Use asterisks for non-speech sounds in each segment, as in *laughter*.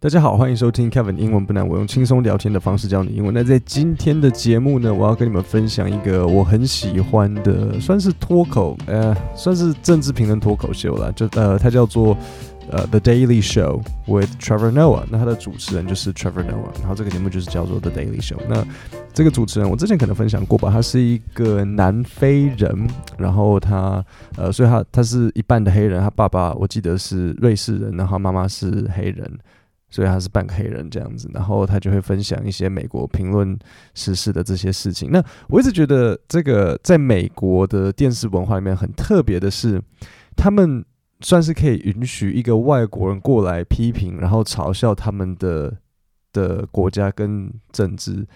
大家好，欢迎收听 Kevin 英文不难，我用轻松聊天的方式教你英文。那在今天的节目呢，我要跟你们分享一个我很喜欢的，算是脱口，呃，算是政治评论脱口秀啦，就呃，它叫做呃 The Daily Show with Trevor Noah。那他的主持人就是 Trevor Noah，然后这个节目就是叫做 The Daily Show。那这个主持人我之前可能分享过吧，他是一个南非人，然后他呃，所以他他是一半的黑人，他爸爸我记得是瑞士人，然后妈妈是黑人。所以他是半个黑人这样子，然后他就会分享一些美国评论时事的这些事情。那我一直觉得这个在美国的电视文化里面很特别的是，他们算是可以允许一个外国人过来批评，然后嘲笑他们的的国家跟政治。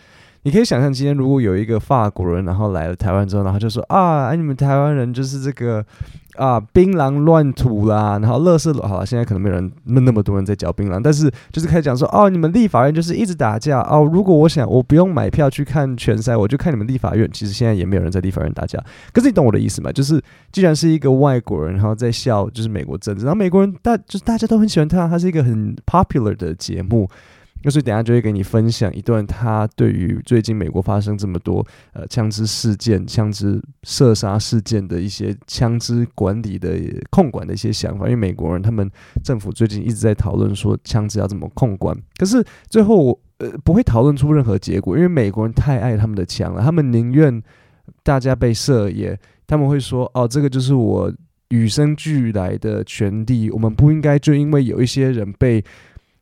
你可以想象，今天如果有一个法国人，然后来了台湾之后，然后就说啊，你们台湾人就是这个啊，槟榔乱吐啦，然后乐色，好了，现在可能没有人那那么多人在嚼槟榔，但是就是开始讲说，哦，你们立法院就是一直打架哦。如果我想我不用买票去看拳赛，我就看你们立法院。其实现在也没有人在立法院打架，可是你懂我的意思吗？就是既然是一个外国人，然后在笑，就是美国政治，然后美国人大就是大家都很喜欢他，他是一个很 popular 的节目。那所以等下就会给你分享一段他对于最近美国发生这么多呃枪支事件、枪支射杀事件的一些枪支管理的控管的一些想法。因为美国人他们政府最近一直在讨论说枪支要怎么控管，可是最后呃不会讨论出任何结果，因为美国人太爱他们的枪了，他们宁愿大家被射也，他们会说哦，这个就是我与生俱来的权利，我们不应该就因为有一些人被。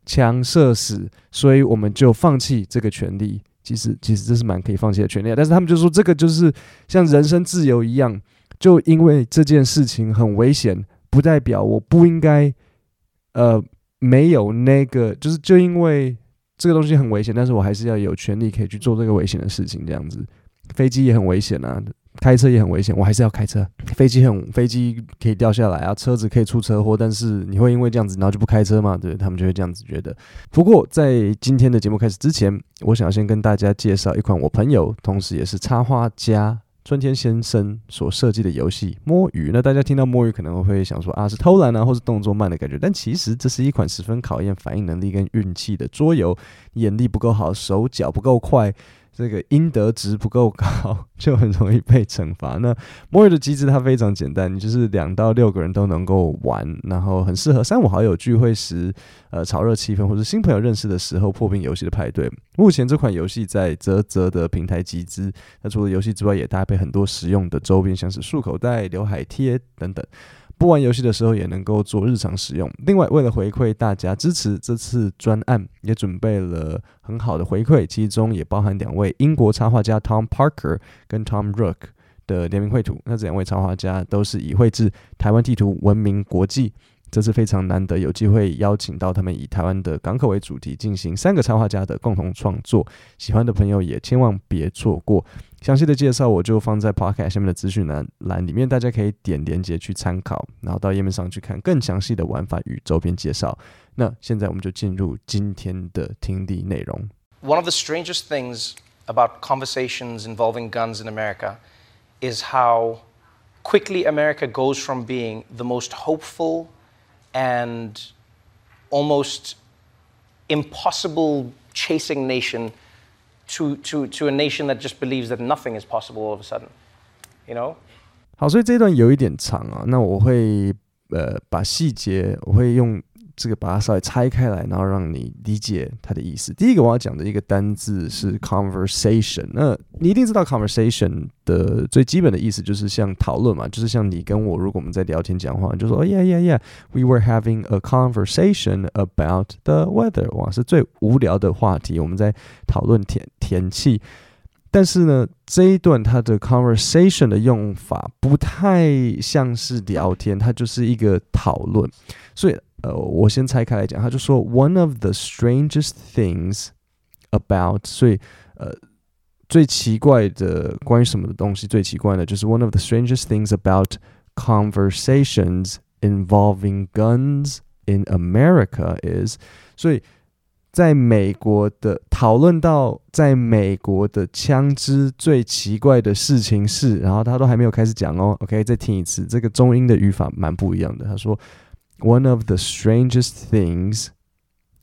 枪射死，所以我们就放弃这个权利。其实，其实这是蛮可以放弃的权利。但是他们就说，这个就是像人身自由一样，就因为这件事情很危险，不代表我不应该，呃，没有那个，就是就因为这个东西很危险，但是我还是要有权利可以去做这个危险的事情。这样子，飞机也很危险啊。开车也很危险，我还是要开车。飞机很，飞机可以掉下来啊，车子可以出车祸，但是你会因为这样子，然后就不开车吗？对，他们就会这样子觉得。不过在今天的节目开始之前，我想要先跟大家介绍一款我朋友，同时也是插画家春天先生所设计的游戏《摸鱼》。那大家听到摸鱼可能会想说啊，是偷懒啊，或是动作慢的感觉，但其实这是一款十分考验反应能力跟运气的桌游。眼力不够好，手脚不够快。这个阴德值不够高，*laughs* 就很容易被惩罚。那摸鱼的机制它非常简单，你就是两到六个人都能够玩，然后很适合三五好友聚会时，呃，炒热气氛，或者新朋友认识的时候破冰游戏的派对。目前这款游戏在啧啧的平台集资，那除了游戏之外，也搭配很多实用的周边，像是束口袋、刘海贴等等。不玩游戏的时候也能够做日常使用。另外，为了回馈大家支持这次专案，也准备了很好的回馈，其中也包含两位英国插画家 Tom Parker 跟 Tom Rook 的联名绘图。那这两位插画家都是以绘制台湾地图闻名国际。这次非常难得有机会邀请到他们，以台湾的港口为主题进行三个插画家的共同创作。喜欢的朋友也千万别错过。详细的介绍我就放在 Podcast 下面的资讯栏栏里面，大家可以点连结去参考，然后到页面上去看更详细的玩法与周边介绍。那现在我们就进入今天的听力内容。One of the strangest things about conversations involving guns in America is how quickly America goes from being the most hopeful and almost impossible chasing nation to, to, to a nation that just believes that nothing is possible all of a sudden, you know? 好，所以这一段有一点长啊，那我会呃把细节我会用。 这个把它稍微拆开来，然后让你理解它的意思。第一个我要讲的一个单字是 conversation。那你一定知道 conversation 的最基本的意思就是像讨论嘛，就是像你跟我，如果我们在聊天讲话，就说 yeah yeah yeah，we were having a conversation about the weather。哇，是最无聊的话题，我们在讨论天天气。但是呢，这一段它的 conversation 的用法不太像是聊天，它就是一个讨论，所以。呃，我先拆开来讲，他就说 one of the strangest things about，所以呃，最奇怪的关于什么的东西最奇怪的，就是 one of the strangest things about conversations involving guns in America is，所以在美国的讨论到在美国的枪支最奇怪的事情是，然后他都还没有开始讲哦，OK，再听一次，这个中英的语法蛮不一样的，他说。One of the strangest things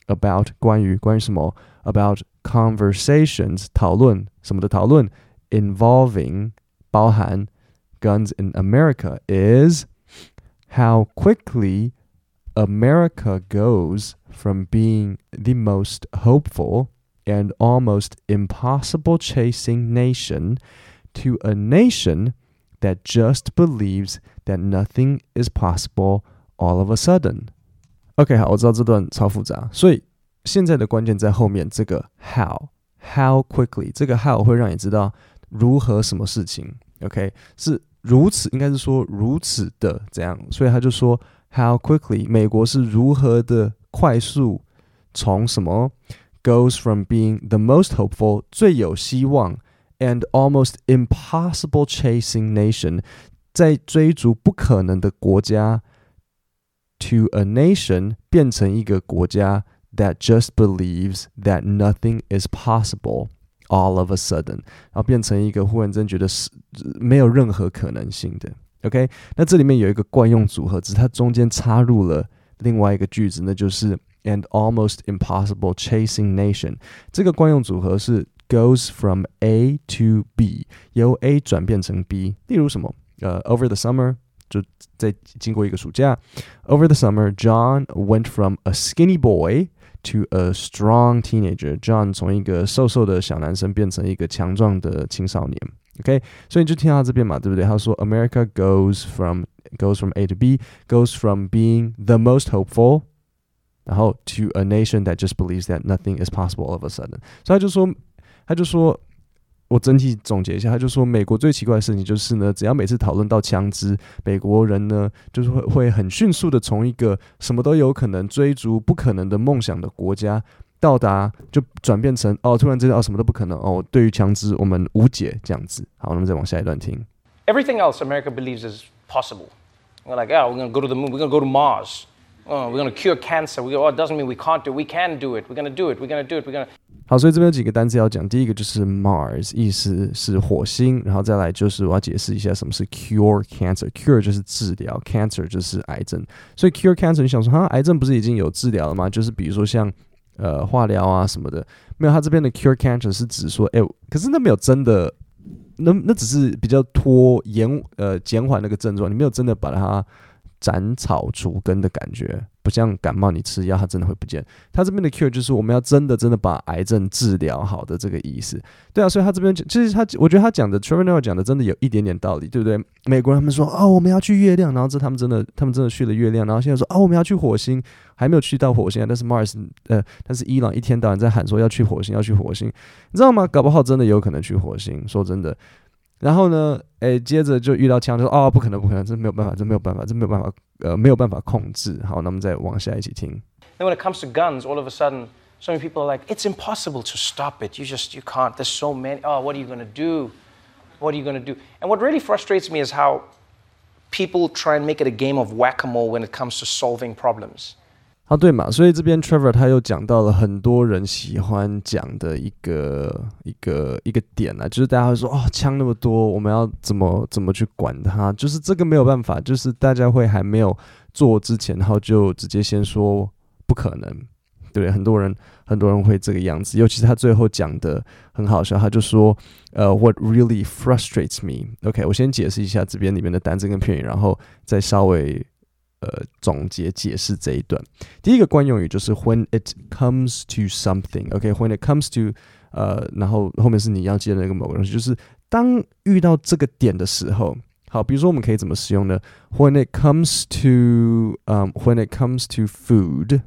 about 关于关于什么 about conversations 讨论什么的讨论 involving 包含 guns in America is how quickly America goes from being the most hopeful and almost impossible chasing nation to a nation that just believes that nothing is possible all of a sudden. OK，好，我知道这段超复杂，所以现在的关键在后面这个 how how quickly 这个 how 会让你知道如何什么事情。OK，是如此，应该是说如此的这样，所以他就说 how quickly 美国是如何的快速从什么 goes from being the most hopeful 最有希望 and almost impossible chasing nation 在追逐不可能的国家。 to a nation 变成一个国家 that just believes that nothing is possible all of a sudden，然后变成一个忽然间觉得是没有任何可能性的。OK，那这里面有一个惯用组合，只是它中间插入了另外一个句子，那就是 and almost impossible chasing nation。这个惯用组合是 goes from A to B，由 A 转变成 B。例如什么？呃、uh,，over the summer。 就在经过一个暑假，Over the summer, John went from a skinny boy to a strong teenager. John 从一个瘦瘦的小男生变成一个强壮的青少年。OK，所以你就听到这边嘛，对不对？他说，America goes from goes from A to B, goes from being the most hopeful，然后 to a nation that just believes that nothing is possible all of a sudden。所以他就说，他就说。 我整体总结一下，他就说，美国最奇怪的事情就是呢，只要每次讨论到枪支，美国人呢就是会会很迅速的从一个什么都有可能追逐不可能的梦想的国家，到达就转变成哦，突然之间哦什么都不可能哦，对于枪支我们无解这样子。好，那么再往下一段听。Everything else America believes is possible. We're like, yeah, we're gonna go to the moon. We're gonna go to Mars. Oh, we're gonna cure cancer. We go, oh, it doesn't mean we can't do. It. We can do it. We're gonna do it. We're gonna do it. We're gonna. 好，所以这边有几个单词要讲。第一个就是 Mars，意思是火星。然后再来就是我要解释一下什么是 cure cancer。cure 就是治疗，cancer 就是癌症。所以 cure cancer，你想说，哈，癌症不是已经有治疗了吗？就是比如说像呃化疗啊什么的。没有，他这边的 cure cancer 是指说，哎，可是那没有真的，那那只是比较拖延呃减缓那个症状，你没有真的把它斩草除根的感觉。不像感冒，你吃药它真的会不见。他这边的 cure 就是我们要真的真的把癌症治疗好的这个意思。对啊，所以他这边其实他，我觉得他讲的 Trevor Noah 讲的真的有一点点道理，对不对？美国人他们说哦，我们要去月亮，然后这他们真的他们真的去了月亮，然后现在说哦，我们要去火星，还没有去到火星啊。但是 Mars 呃，但是伊朗一天到晚在喊说要去火星，要去火星，你知道吗？搞不好真的有可能去火星。说真的。然后呢，诶，接着就遇到枪，就说哦，不可能，不可能，这没有办法，这没有办法，这没有办法，呃，没有办法控制。好，那么再往下一起听。Then when it comes to guns, all of a sudden, so many people are like, it's impossible to stop it. You just, you can't. There's so many. Oh, what are you going to do? What are you going to do? And what really frustrates me is how people try and make it a game of whack-a-mole when it comes to solving problems. 啊，对嘛，所以这边 Trevor 他又讲到了很多人喜欢讲的一个一个一个点啊，就是大家会说哦，枪那么多，我们要怎么怎么去管它？就是这个没有办法，就是大家会还没有做之前，然后就直接先说不可能，对，很多人很多人会这个样子，尤其是他最后讲的很好笑，他就说呃，What really frustrates me？OK，我先解释一下这边里面的单词跟片语，然后再稍微。呃，总结解释这一段，第一个惯用语就是 when it comes to something，OK，when it comes to，呃，然后后面是你要记得那个某个东西，就是当遇到这个点的时候，好，比如说我们可以怎么使用呢？When it comes to，嗯，when it comes to food，John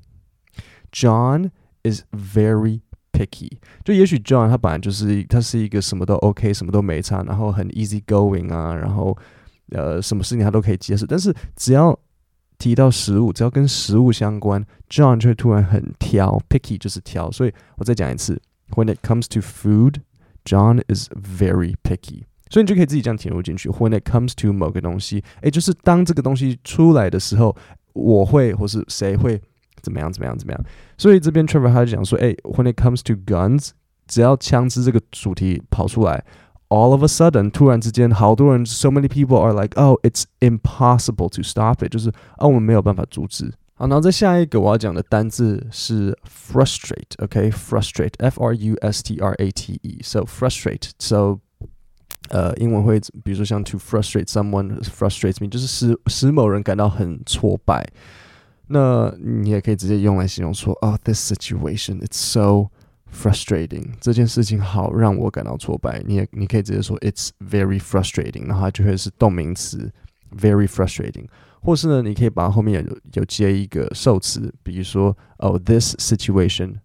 is very picky。就也许 John 他本来就是他是一个什么都 OK，什么都没差，然后很 easy going 啊，然后呃，什么事情他都可以接受，但是只要提到食物，只要跟食物相关，John 就会突然很挑，picky 就是挑。所以我再讲一次，When it comes to food，John is very picky。所以你就可以自己这样填入进去。When it comes to 某个东西，诶，就是当这个东西出来的时候，我会或是谁会怎么样怎么样怎么样。所以这边 Trevor 他就讲说，诶，When it comes to guns，只要枪支这个主题跑出来。all of a sudden，突然之间，好多人，so many people are like, oh, it's impossible to stop it，就是啊，我们没有办法阻止。 好，然后再下一个我要讲的单字是 frustrate，OK，frustrate，F R U S T R A T E，so frustrate，so 呃，英文会比如说像 to frustrate someone frustrates me，就是使使某人感到很挫败。那你也可以直接用来形容说，哦，this situation it's so frustrating，这件事情好让我感到挫败。你也你可以直接说 it's very frustrating，然后它就会是动名词 very frustrating。或是呢，你可以把后面有有接一个受词，比如说哦，this situation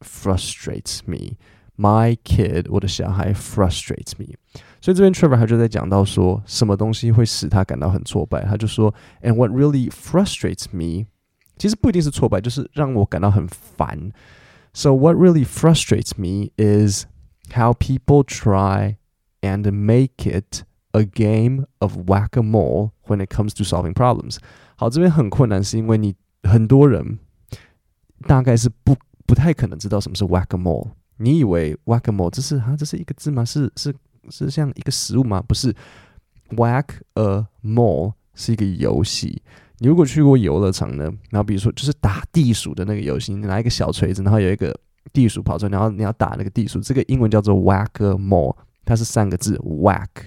frustrates me。My kid，我的小孩 frustrates me。所以这边 Trevor 他就在讲到说，什么东西会使他感到很挫败？他就说，And what really frustrates me，其实不一定是挫败，就是让我感到很烦。So what really frustrates me is how people try and make it a game of whack-a-mole when it comes to solving problems。好，这边很困难，是因为你很多人大概是不不太可能知道什么是 whack-a-mole。你以为 whack-a-mole 这是啊，这是一个字吗？是是是像一个食物吗？不是，whack-a-mole 是一个游戏。 你如果去过游乐场呢，然后比如说就是打地鼠的那个游戏，你拿一个小锤子，然后有一个地鼠跑出来，然后你要打那个地鼠，这个英文叫做 whack mole，它是三个字，whack，W-H-A-C-K，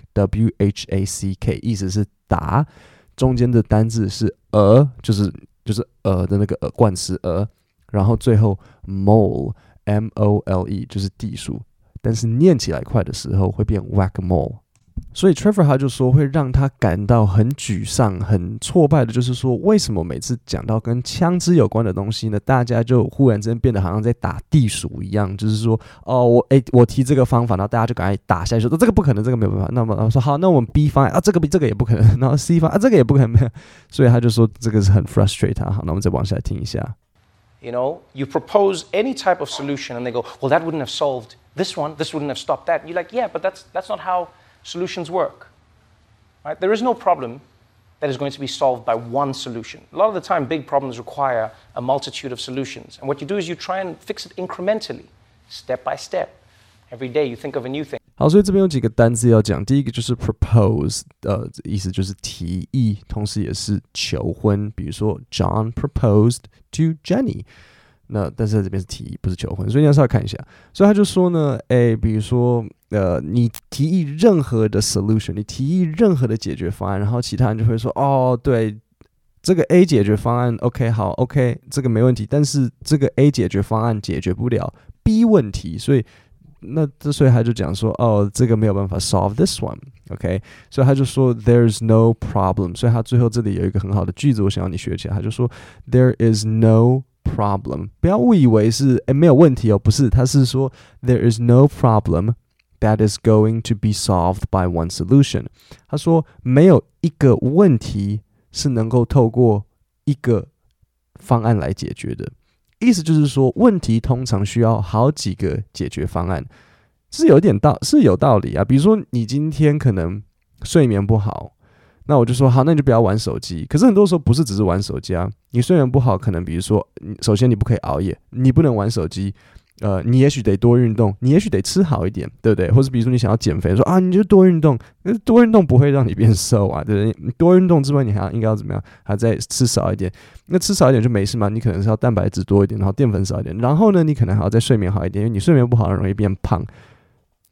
意思是打，中间的单字是 a，就是就是呃的那个呃冠词 a，然后最后 mole。M O L E 就是地鼠，但是念起来快的时候会变 whack mole 所以 Trevor 他就说会让他感到很沮丧、很挫败的，就是说为什么每次讲到跟枪支有关的东西呢，大家就忽然之间变得好像在打地鼠一样，就是说哦，我诶，我提这个方法，然后大家就赶快打下去，说这个不可能，这个没有办法。那么然后说好，那我们 B 方案啊，这个 B 这个也不可能，然后 C 方案啊，这个也不可能，所以他就说这个是很 frustrate 他。好，那我们再往下听一下。You know, you propose any type of solution and they go, well, that wouldn't have solved this one, this wouldn't have stopped that. You're like, yeah, but that's, that's not how solutions work. Right? There is no problem that is going to be solved by one solution. A lot of the time, big problems require a multitude of solutions. And what you do is you try and fix it incrementally, step by step. Every day you think of a new thing. 好，所以这边有几个单字要讲。第一个就是 propose，呃，意思就是提议，同时也是求婚。比如说，John proposed to Jenny。那但是在这边是提议，不是求婚，所以你要稍微看一下。所以他就说呢，诶，比如说， 呃，你提议任何的 solution，你提议任何的解决方案，然后其他人就会说，哦，对，这个 A 解决方案，OK，好，OK，这个没问题。但是这个 A 解决方案解决不了 B 问题，所以。那这所以他就讲说，哦，这个没有办法 solve this one，OK 所以他就说 “There is no problem。所以他最后这里有一个很好的句子，我想要你学起来。他就说 there is no problem。不要误以为是诶没有问题哦，不是，他是说 there is no problem that is going to be solved by one solution。他说没有一个问题是能够透过一个方案来解决的。意思就是说，问题通常需要好几个解决方案，是有点道是有道理啊。比如说，你今天可能睡眠不好，那我就说好，那你就不要玩手机。可是很多时候不是只是玩手机啊，你睡眠不好，可能比如说，首先你不可以熬夜，你不能玩手机。呃，你也许得多运动，你也许得吃好一点，对不对？或者比如说你想要减肥，说啊，你就多运动，那多运动不会让你变瘦啊，对不对？多运动之外，你还要应该要怎么样？还再吃少一点，那吃少一点就没事嘛？你可能是要蛋白质多一点，然后淀粉少一点，然后呢，你可能还要再睡眠好一点，因为你睡眠不好容易变胖。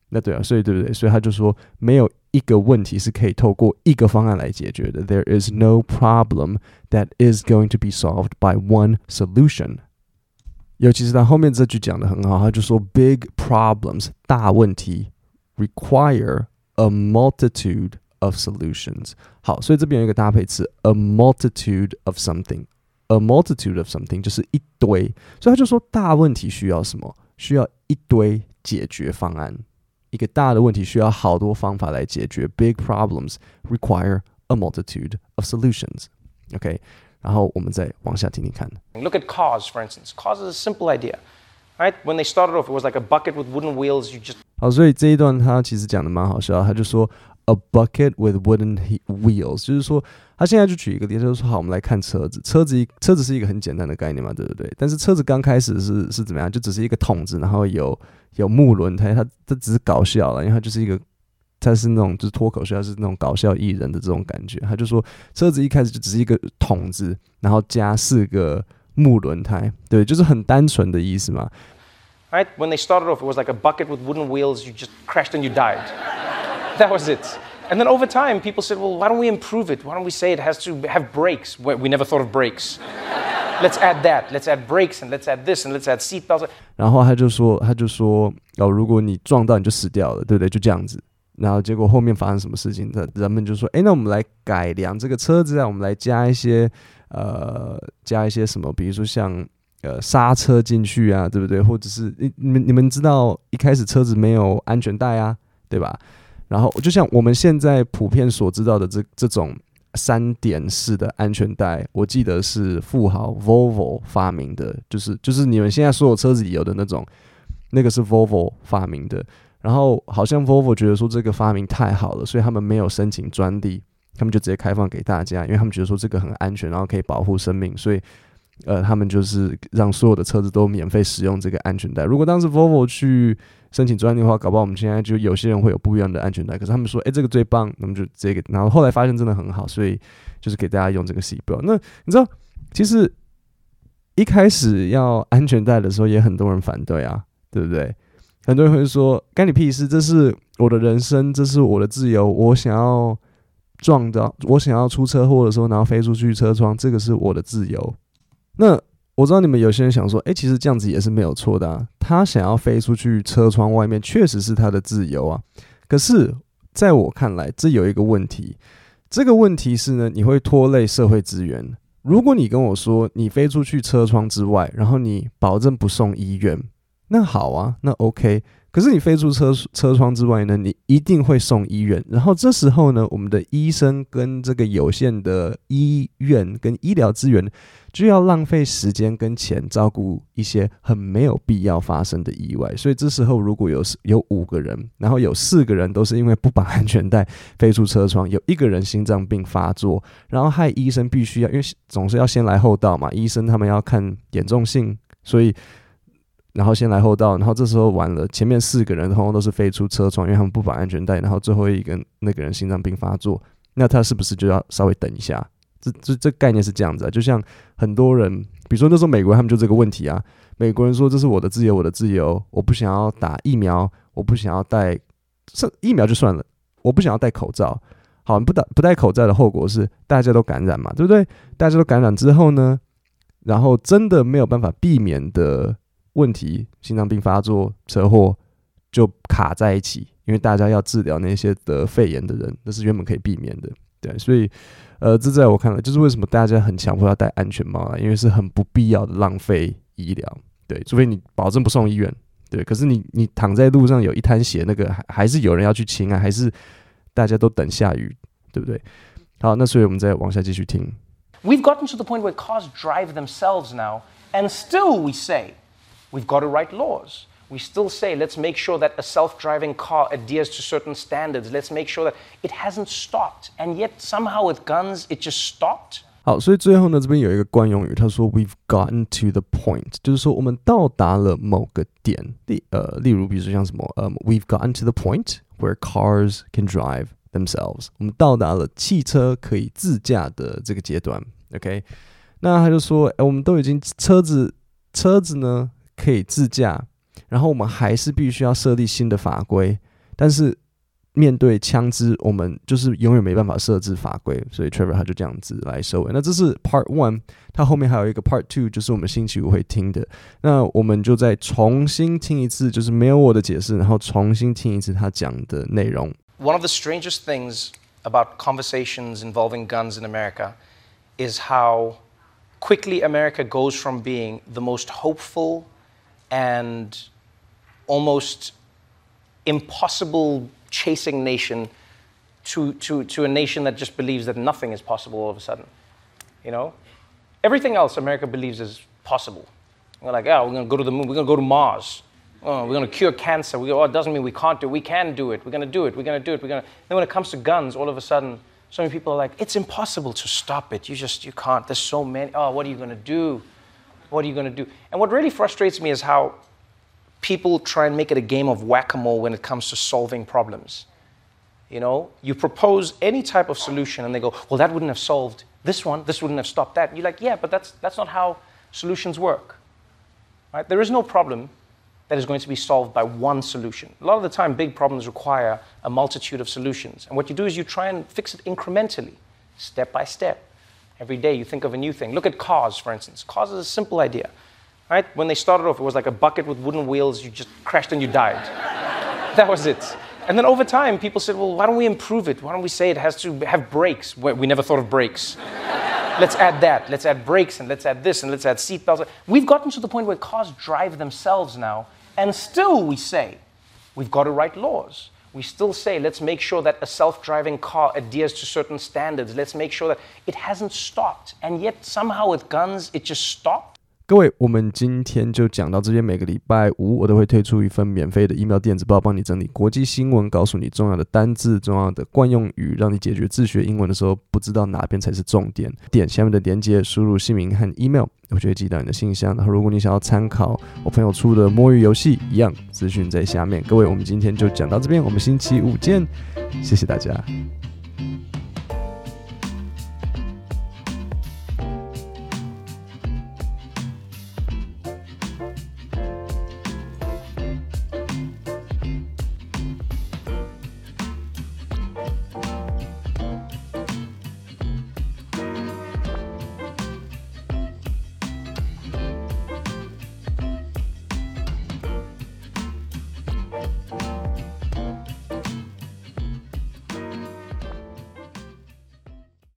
那对啊，所以对不对？所以他就说，没有一个问题是可以透过一个方案来解决的。There is no problem that is going to be solved by one solution. 尤其是他后面这句讲的很好，他就说 “big problems” 大问题 require a multitude of solutions。好，所以这边有一个搭配词 “a multitude of something”，a multitude of something 就是一堆，所以他就说大问题需要什么？需要一堆解决方案。一个大的问题需要好多方法来解决，big problems require a multitude of solutions。OK。 然后我们再往下听听看。Look at cars, for instance. Cars is a simple idea, right? When they started off, it was like a bucket with wooden wheels. You just 好，所以这一段他其实讲的蛮好笑。他就说 a bucket with wooden wheels，就是说他现在就举一个例子，就是说好，我们来看车子。车子一车子是一个很简单的概念嘛，对不对？但是车子刚开始是是怎么样？就只是一个桶子，然后有有木轮胎，它这只是搞笑了，因为它就是一个他是那种就是脱口秀，他是那种搞笑艺人的这种感觉。他就说，车子一开始就只是一个桶子，然后加四个木轮胎，对，就是很单纯的意思嘛。Right? When they started off, it was like a bucket with wooden wheels. You just crashed and you died. That was it. And then over time, people said, well, why don't we improve it? Why don't we say it has to have brakes? We never thought of brakes. Let's add that. Let's add brakes and let's add this and let's add seat belts. 然后他就说，他就说，哦，如果你撞到你就死掉了，对不对？就这样子。然后结果后面发生什么事情？人人们就说，哎，那我们来改良这个车子啊，我们来加一些，呃，加一些什么？比如说像，呃，刹车进去啊，对不对？或者是你你们你们知道一开始车子没有安全带啊，对吧？然后就像我们现在普遍所知道的这这种三点式的安全带，我记得是富豪 Volvo 发明的，就是就是你们现在所有车子里有的那种，那个是 Volvo 发明的。然后好像 Volvo 觉得说这个发明太好了，所以他们没有申请专利，他们就直接开放给大家，因为他们觉得说这个很安全，然后可以保护生命，所以呃，他们就是让所有的车子都免费使用这个安全带。如果当时 Volvo 去申请专利的话，搞不好我们现在就有些人会有不一样的安全带。可是他们说，哎，这个最棒，那么就这个。然后后来发现真的很好，所以就是给大家用这个 seatbelt。那你知道，其实一开始要安全带的时候，也很多人反对啊，对不对？很多人会说，干你屁事，这是我的人生，这是我的自由，我想要撞到，我想要出车祸的时候，然后飞出去车窗，这个是我的自由。那我知道你们有些人想说，诶，其实这样子也是没有错的啊。他想要飞出去车窗外面，确实是他的自由啊。可是，在我看来，这有一个问题。这个问题是呢，你会拖累社会资源。如果你跟我说你飞出去车窗之外，然后你保证不送医院，那好啊，那 OK。可是你飞出车车窗之外呢，你一定会送医院。然后这时候呢，我们的医生跟这个有限的医院跟医疗资源，就要浪费时间跟钱照顾一些很没有必要发生的意外。所以这时候如果有有五个人，然后有四个人都是因为不绑安全带飞出车窗，有一个人心脏病发作，然后害医生必须要，因为总是要先来后到嘛，医生他们要看严重性，所以。然后先来后到，然后这时候完了，前面四个人通通都是飞出车窗，因为他们不绑安全带，然后最后一个那个人心脏病发作，那他是不是就要稍微等一下？这这这概念是这样子啊，就像很多人，比如说那时候美国他们就这个问题啊，美国人说这是我的自由，我的自由，我不想要打疫苗，我不想要戴，这疫苗就算了，我不想要戴口罩。好，不戴不戴口罩的后果是大家都感染嘛，对不对？大家都感染之后呢，然后真的没有办法避免的。问题，心脏病发作、车祸就卡在一起，因为大家要治疗那些得肺炎的人，那是原本可以避免的。对，所以，呃，这在我看来，就是为什么大家很强迫要戴安全帽啊，因为是很不必要的浪费医疗。对，除非你保证不送医院。对，可是你你躺在路上有一滩血，那个还还是有人要去清啊，还是大家都等下雨，对不对？好，那所以我们再往下继续听。We've gotten to the point where cars drive themselves now, and still we say. We've got to write laws. We still say, let's make sure that a self driving car adheres to certain standards. Let's make sure that it hasn't stopped. And yet, somehow, with guns, it just stopped. 好，所以最后呢，这边有一个惯用语，他说 "We've gotten to the point"，就是说我们到达了某个点。例呃，例如比如说像什么，呃，"We've gotten to the point where cars can drive themselves"，我们到达了汽车可以自驾的这个阶段。OK，那他就说，哎，我们都已经车子车子呢？ 可以自驾，然后我们还是必须要设立新的法规。但是面对枪支，我们就是永远没办法设置法规。所以 Trevor 他就这样子来收尾。那这是 Part One，他后面还有一个 Part Two，就是我们星期五会听的。那我们就再重新听一次，就是没有我的解释，然后重新听一次他讲的内容。One of the strangest things about conversations involving guns in America is how quickly America goes from being the most hopeful and almost impossible chasing nation to, to, to a nation that just believes that nothing is possible all of a sudden. You know? Everything else America believes is possible. We're like, yeah, we're to go to the moon. We're to go to Mars. Oh, we're to cure cancer. We go, oh, it doesn't mean we can't do it. We can do it. We're to do it. We're to do it. We're to. Then when it comes to guns, all of a sudden, so many people are like, it's impossible to stop it. You just, you can't. There's so many. Oh, what are you to do? What are you going to do? And what really frustrates me is how people try and make it a game of whack a mole when it comes to solving problems. You know, you propose any type of solution and they go, well, that wouldn't have solved this one, this wouldn't have stopped that. And you're like, yeah, but that's, that's not how solutions work. Right? There is no problem that is going to be solved by one solution. A lot of the time, big problems require a multitude of solutions. And what you do is you try and fix it incrementally, step by step. Every day you think of a new thing. Look at cars, for instance. Cars is a simple idea. Right? When they started off, it was like a bucket with wooden wheels. You just crashed and you died. *laughs* that was it. And then over time, people said, well, why don't we improve it? Why don't we say it has to have brakes? We never thought of brakes. *laughs* let's add that. Let's add brakes and let's add this and let's add seatbelts. We've gotten to the point where cars drive themselves now, and still we say we've got to write laws. We still say let's make sure that a self driving car adheres to certain standards. Let's make sure that it hasn't stopped. And yet, somehow with guns, it just stopped. 各位，我们今天就讲到这边。每个礼拜五，我都会推出一份免费的 email 电子报，帮你整理国际新闻，告诉你重要的单字、重要的惯用语，让你解决自学英文的时候不知道哪边才是重点。点下面的链接，输入姓名和 email，我就会寄到你的信箱。然后，如果你想要参考我朋友出的摸鱼游戏，一样资讯在下面。各位，我们今天就讲到这边，我们星期五见，谢谢大家。